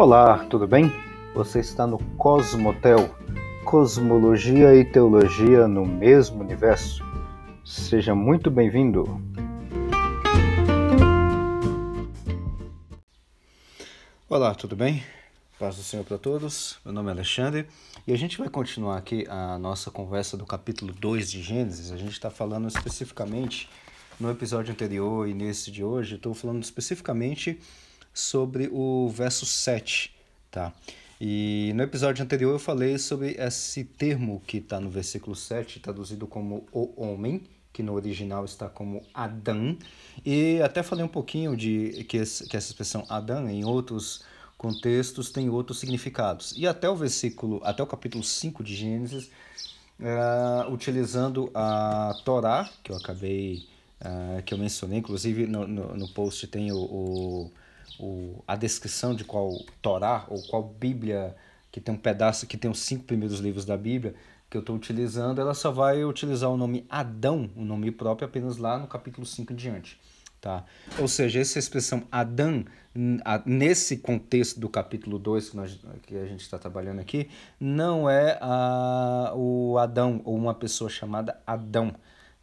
Olá, tudo bem? Você está no Cosmotel, Cosmologia e Teologia no mesmo universo. Seja muito bem-vindo. Olá, tudo bem? Paz do Senhor para todos. Meu nome é Alexandre e a gente vai continuar aqui a nossa conversa do capítulo 2 de Gênesis. A gente está falando especificamente no episódio anterior e nesse de hoje, estou falando especificamente sobre o verso 7, tá? E no episódio anterior eu falei sobre esse termo que está no versículo 7, traduzido como o homem, que no original está como Adão, e até falei um pouquinho de que, esse, que essa expressão Adão em outros contextos tem outros significados. E até o versículo, até o capítulo 5 de Gênesis, uh, utilizando a Torá, que eu acabei, uh, que eu mencionei, inclusive no, no, no post tem o, o o, a descrição de qual Torá ou qual Bíblia, que tem um pedaço, que tem os cinco primeiros livros da Bíblia, que eu estou utilizando, ela só vai utilizar o nome Adão, o nome próprio, apenas lá no capítulo 5 em diante. Tá? Ou seja, essa expressão Adão, nesse contexto do capítulo 2 que, nós, que a gente está trabalhando aqui, não é a, o Adão ou uma pessoa chamada Adão.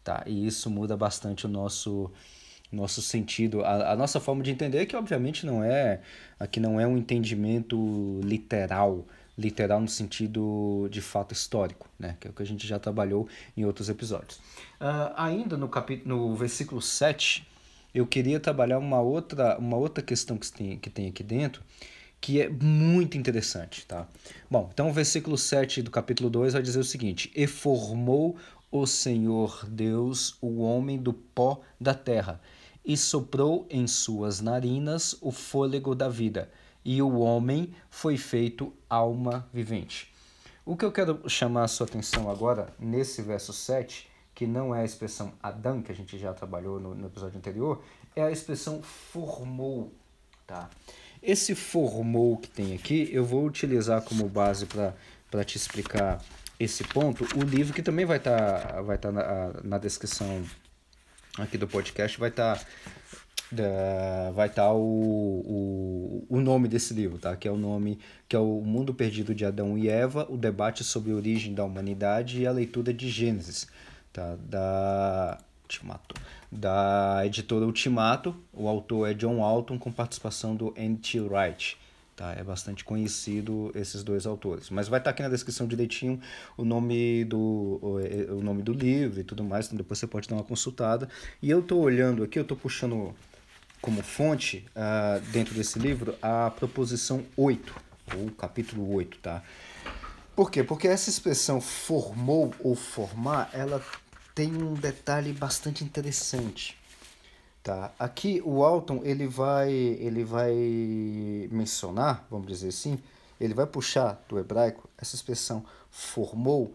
Tá? E isso muda bastante o nosso, nosso sentido, a, a, nossa forma de entender, que obviamente não é, aqui não é um entendimento literal, literal no sentido de fato histórico, né? que é o que a gente já trabalhou em outros episódios. Uh, ainda no, no versículo 7, eu queria trabalhar uma outra, uma outra questão que tem, que tem aqui dentro, que é muito interessante. Tá? Bom, então o versículo 7 do capítulo 2 vai dizer o seguinte: E formou o Senhor Deus o homem do pó da terra e soprou em suas narinas o fôlego da vida, e o homem foi feito alma vivente. O que eu quero chamar a sua atenção agora, nesse verso 7, que não é a expressão Adão, que a gente já trabalhou no, no episódio anterior, é a expressão formou. Tá? Esse formou que tem aqui, eu vou utilizar como base para te explicar esse ponto, o livro que também vai estar tá, vai tá na, na descrição aqui do podcast vai estar tá, vai estar tá o, o, o nome desse livro, tá? Que é o nome que é o Mundo Perdido de Adão e Eva, o debate sobre a origem da humanidade e a leitura de Gênesis, tá? Da Ultimato, da editora Ultimato. O autor é John Alton com participação do N.T. Wright. Tá? É bastante conhecido esses dois autores. Mas vai estar aqui na descrição direitinho o nome do, o, é, o nome do livro e tudo mais, então depois você pode dar uma consultada. E eu estou olhando aqui, eu estou puxando como fonte uh, dentro desse livro a proposição 8, ou capítulo 8, tá? Por quê? Porque essa expressão formou ou formar, ela tem um detalhe bastante interessante. Tá. Aqui o Alton ele vai ele vai mencionar, vamos dizer assim, ele vai puxar do hebraico essa expressão formou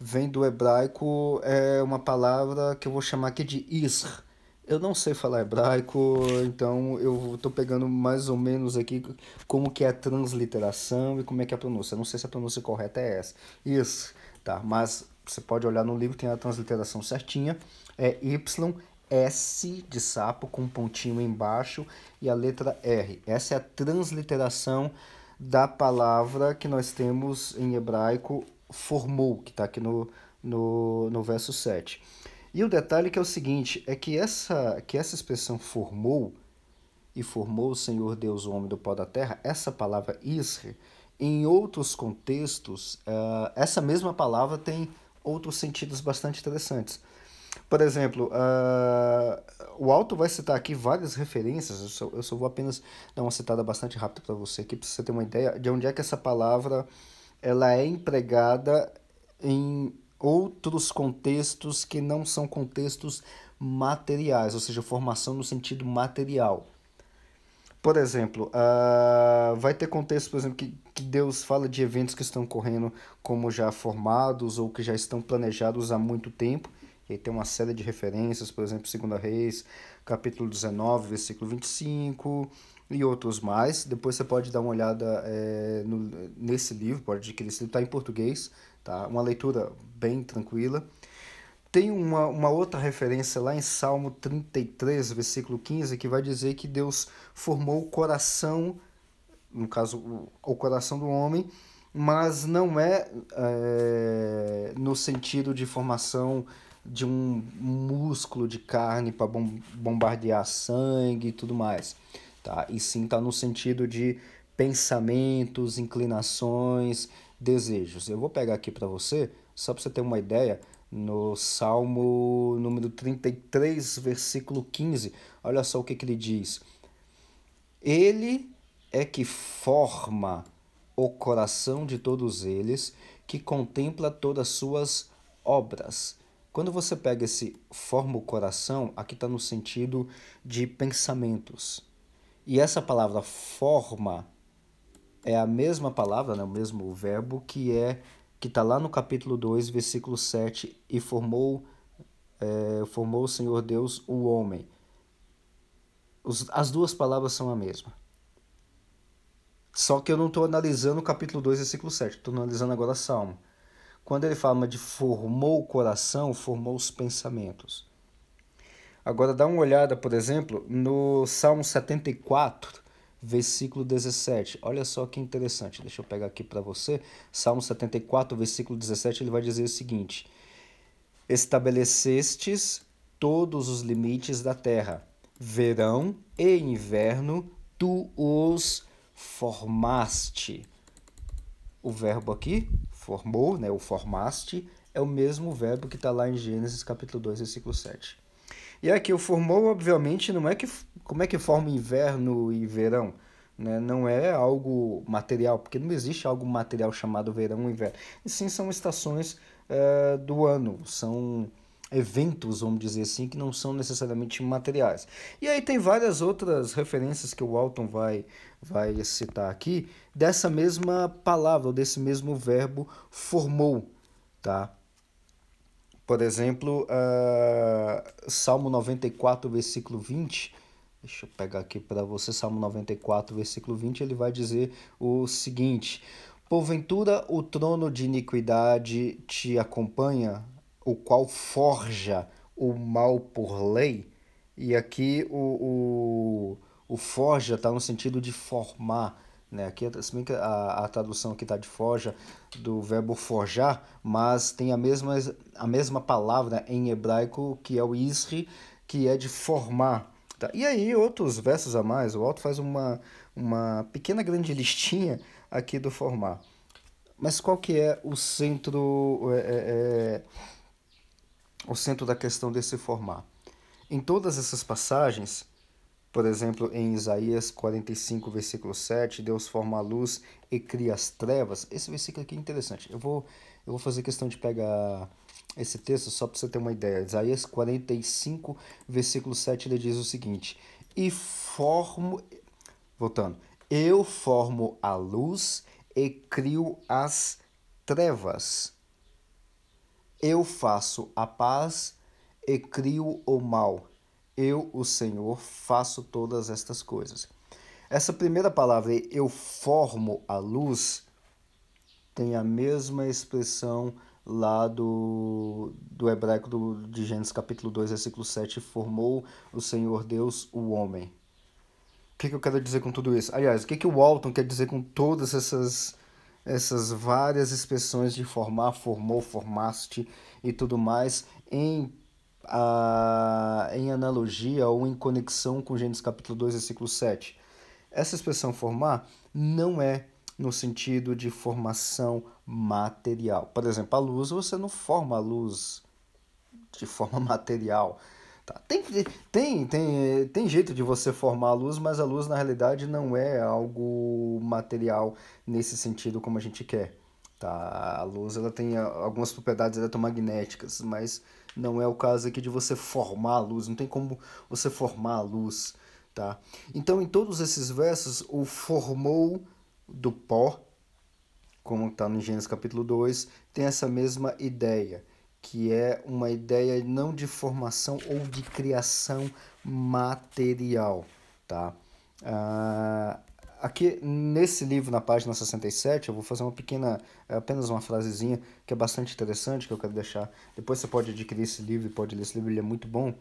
vem do hebraico é uma palavra que eu vou chamar aqui de isr. Eu não sei falar hebraico, então eu estou pegando mais ou menos aqui como que é a transliteração e como é que é a pronúncia. Eu não sei se a pronúncia correta é essa. Isr, tá? Mas você pode olhar no livro, tem a transliteração certinha. É Y S de sapo com um pontinho embaixo e a letra R. Essa é a transliteração da palavra que nós temos em hebraico formou, que está aqui no, no, no verso 7. E o detalhe que é o seguinte, é que essa, que essa expressão formou, e formou o Senhor Deus o homem do pó da terra, essa palavra Isre, em outros contextos, uh, essa mesma palavra tem outros sentidos bastante interessantes. Por exemplo, uh, o Alto vai citar aqui várias referências, eu só, eu só vou apenas dar uma citada bastante rápida para você aqui, para você ter uma ideia de onde é que essa palavra ela é empregada em outros contextos que não são contextos materiais, ou seja, formação no sentido material. Por exemplo, uh, vai ter contextos, por exemplo, que, que Deus fala de eventos que estão correndo como já formados ou que já estão planejados há muito tempo e aí tem uma série de referências, por exemplo, 2 Reis, capítulo 19, versículo 25 e outros mais. Depois você pode dar uma olhada é, no, nesse livro, pode adquirir esse livro, está em português, tá? uma leitura bem tranquila. Tem uma, uma outra referência lá em Salmo 33, versículo 15, que vai dizer que Deus formou o coração no caso, o, o coração do homem, mas não é, é no sentido de formação de um músculo de carne para bombardear sangue e tudo mais, tá? E sim está no sentido de pensamentos, inclinações, desejos. Eu vou pegar aqui para você, só para você ter uma ideia, no Salmo número 33, versículo 15. Olha só o que, que ele diz. Ele é que forma o coração de todos eles, que contempla todas as suas obras. Quando você pega esse forma o coração, aqui está no sentido de pensamentos. E essa palavra forma é a mesma palavra, né, o mesmo verbo que é que está lá no capítulo 2, versículo 7, e formou, é, formou o Senhor Deus o homem. Os, as duas palavras são a mesma. Só que eu não estou analisando o capítulo 2, versículo 7, estou analisando agora Salmo. Quando ele fala de formou o coração, formou os pensamentos. Agora dá uma olhada, por exemplo, no Salmo 74, versículo 17. Olha só que interessante. Deixa eu pegar aqui para você. Salmo 74, versículo 17, ele vai dizer o seguinte: Estabelecestes todos os limites da terra, verão e inverno, tu os formaste. O verbo aqui, formou, né, o formaste, é o mesmo verbo que está lá em Gênesis capítulo 2, versículo 7. E aqui o formou, obviamente, não é que como é que forma inverno e verão, né? Não é algo material, porque não existe algo material chamado verão e inverno. E sim são estações uh, do ano, são eventos, vamos dizer assim, que não são necessariamente materiais. E aí tem várias outras referências que o Walton vai, vai citar aqui, dessa mesma palavra, desse mesmo verbo formou, tá? Por exemplo, uh, Salmo 94, versículo 20, deixa eu pegar aqui para você, Salmo 94, versículo 20, ele vai dizer o seguinte, Porventura o trono de iniquidade te acompanha, o qual forja o mal por lei. E aqui o, o, o forja está no sentido de formar. Né? Aqui, se bem que a, a tradução aqui está de forja, do verbo forjar, mas tem a mesma, a mesma palavra em hebraico que é o isri, que é de formar. Tá? E aí, outros versos a mais, o Alto faz uma, uma pequena grande listinha aqui do formar. Mas qual que é o centro... É, é, é o centro da questão desse formar. Em todas essas passagens, por exemplo, em Isaías 45, versículo 7, Deus forma a luz e cria as trevas. Esse versículo aqui é interessante. Eu vou, eu vou fazer questão de pegar esse texto só para você ter uma ideia. Isaías 45, versículo 7, ele diz o seguinte: E formo. Voltando. Eu formo a luz e crio as trevas. Eu faço a paz e crio o mal. Eu, o Senhor, faço todas estas coisas. Essa primeira palavra, eu formo a luz, tem a mesma expressão lá do, do hebraico do, de Gênesis capítulo 2, versículo 7, formou o Senhor Deus o homem. O que, que eu quero dizer com tudo isso? Aliás, o que, que o Walton quer dizer com todas essas essas várias expressões de formar, formou, formaste e tudo mais em, a, em analogia ou em conexão com Gênesis capítulo 2, versículo 7. Essa expressão formar não é no sentido de formação material. Por exemplo, a luz, você não forma a luz de forma material. Tá. Tem, tem, tem, tem jeito de você formar a luz, mas a luz na realidade não é algo material nesse sentido como a gente quer. Tá? A luz ela tem algumas propriedades eletromagnéticas, mas não é o caso aqui de você formar a luz, não tem como você formar a luz. Tá? Então, em todos esses versos, o formou do pó, como está no Gênesis capítulo 2, tem essa mesma ideia que é uma ideia não de formação ou de criação material, tá? Ah, aqui nesse livro, na página 67, eu vou fazer uma pequena, apenas uma frasezinha que é bastante interessante, que eu quero deixar. Depois você pode adquirir esse livro, pode ler esse livro, ele é muito bom.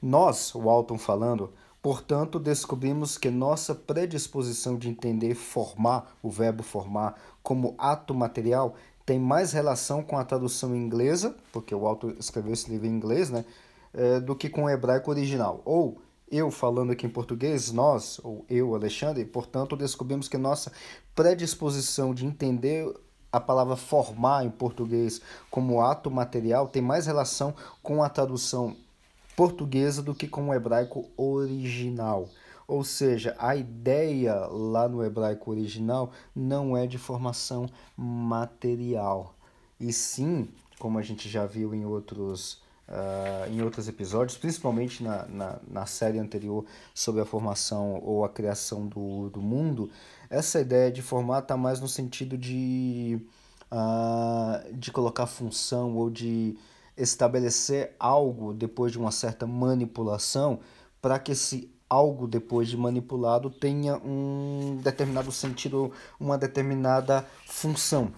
Nós, o Alton falando, Portanto, descobrimos que nossa predisposição de entender formar, o verbo formar, como ato material, tem mais relação com a tradução inglesa, porque o autor escreveu esse livro em inglês, né, é, do que com o hebraico original. Ou eu falando aqui em português, nós, ou eu, Alexandre, portanto, descobrimos que nossa predisposição de entender a palavra formar em português como ato material tem mais relação com a tradução portuguesa do que com o hebraico original. Ou seja, a ideia lá no hebraico original não é de formação material. E sim, como a gente já viu em outros, uh, em outros episódios, principalmente na, na, na, série anterior sobre a formação ou a criação do, do mundo, essa ideia de formar está mais no sentido de, uh, de colocar função ou de estabelecer algo depois de uma certa manipulação para que esse algo depois de manipulado tenha um determinado sentido, uma determinada função,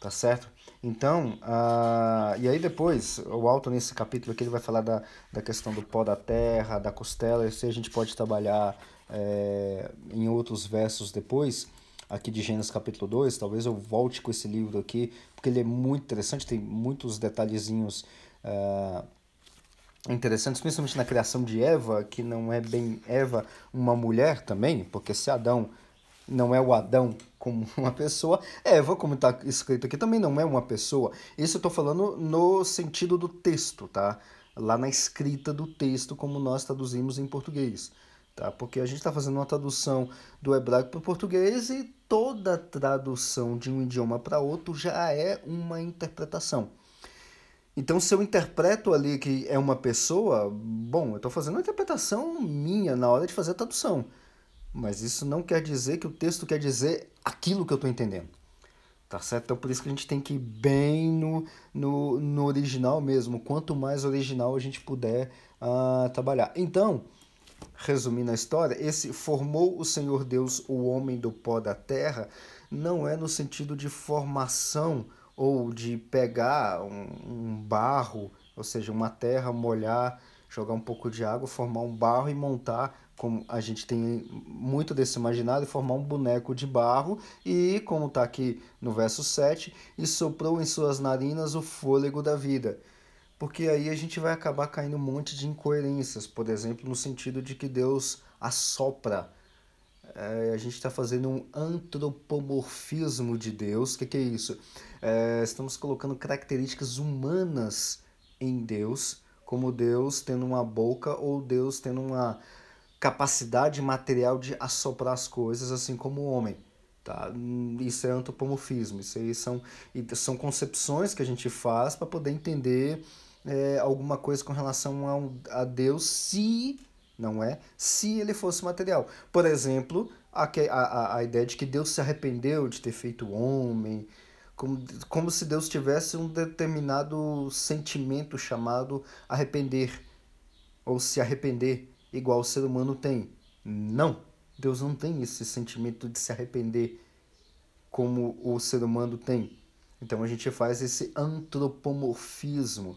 tá certo? Então, uh, e aí depois, o Alto nesse capítulo aqui ele vai falar da, da questão do pó da terra, da costela, isso a gente pode trabalhar é, em outros versos depois, aqui de Gênesis capítulo 2, talvez eu volte com esse livro aqui, porque ele é muito interessante, tem muitos detalhezinhos uh, interessantes, principalmente na criação de Eva, que não é bem Eva uma mulher também, porque se Adão não é o Adão como uma pessoa, Eva, como está escrito aqui, também não é uma pessoa. Isso eu estou falando no sentido do texto, tá? Lá na escrita do texto, como nós traduzimos em português. Tá? Porque a gente está fazendo uma tradução do hebraico para o português e toda tradução de um idioma para outro já é uma interpretação. Então, se eu interpreto ali que é uma pessoa, bom, eu estou fazendo uma interpretação minha na hora de fazer a tradução. Mas isso não quer dizer que o texto quer dizer aquilo que eu estou entendendo. Tá certo? Então, por isso que a gente tem que ir bem no, no, no original mesmo. Quanto mais original a gente puder uh, trabalhar. Então, resumindo a história, esse formou o Senhor Deus o homem do pó da terra não é no sentido de formação ou de pegar um, um barro, ou seja, uma terra, molhar, jogar um pouco de água, formar um barro e montar, como a gente tem muito desse imaginado, formar um boneco de barro, e como está aqui no verso 7, e soprou em suas narinas o fôlego da vida. Porque aí a gente vai acabar caindo um monte de incoerências, por exemplo, no sentido de que Deus assopra é, a gente está fazendo um antropomorfismo de Deus. O que, que, é isso? É, estamos colocando características humanas em Deus, como Deus tendo uma boca ou Deus tendo uma capacidade material de assoprar as coisas, assim como o homem. Tá? Isso é antropomorfismo, isso aí são, são concepções que a gente faz para poder entender é, alguma coisa com relação a, a Deus se não é? Se ele fosse material. Por exemplo, a, a, a ideia de que Deus se arrependeu de ter feito homem, como, como se Deus tivesse um determinado sentimento chamado arrepender, ou se arrepender, igual o ser humano tem. Não, Deus não tem esse sentimento de se arrepender como o ser humano tem. Então a gente faz esse antropomorfismo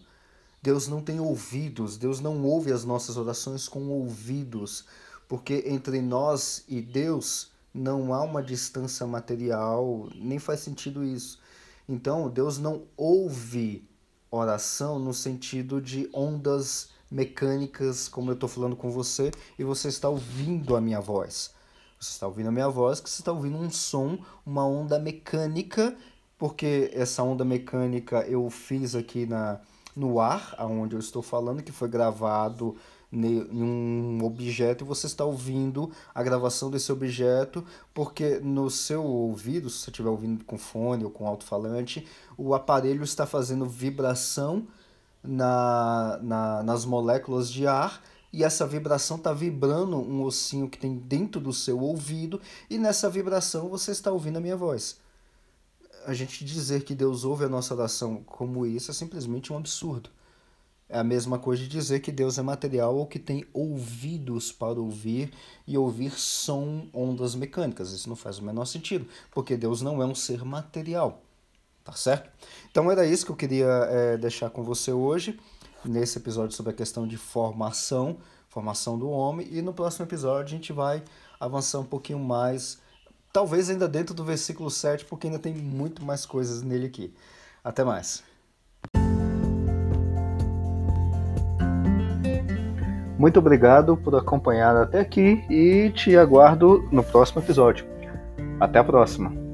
Deus não tem ouvidos, Deus não ouve as nossas orações com ouvidos, porque entre nós e Deus não há uma distância material, nem faz sentido isso. Então, Deus não ouve oração no sentido de ondas mecânicas, como eu estou falando com você, e você está ouvindo a minha voz. Você está ouvindo a minha voz, que você está ouvindo um som, uma onda mecânica, porque essa onda mecânica eu fiz aqui na, no ar, aonde eu estou falando, que foi gravado em um objeto e você está ouvindo a gravação desse objeto, porque no seu ouvido, se você estiver ouvindo com fone ou com alto-falante, o aparelho está fazendo vibração na, na, nas moléculas de ar e essa vibração está vibrando um ossinho que tem dentro do seu ouvido e nessa vibração você está ouvindo a minha voz a gente dizer que Deus ouve a nossa oração como isso é simplesmente um absurdo. É a mesma coisa de dizer que Deus é material ou que tem ouvidos para ouvir e ouvir som, ondas mecânicas. Isso não faz o menor sentido, porque Deus não é um ser material. Tá certo? Então era isso que eu queria é, deixar com você hoje, nesse episódio sobre a questão de formação formação do homem, e no próximo episódio a gente vai avançar um pouquinho mais, talvez ainda dentro do versículo 7, porque ainda tem muito mais coisas nele aqui. Até mais. Muito obrigado por acompanhar até aqui e te aguardo no próximo episódio. Até a próxima!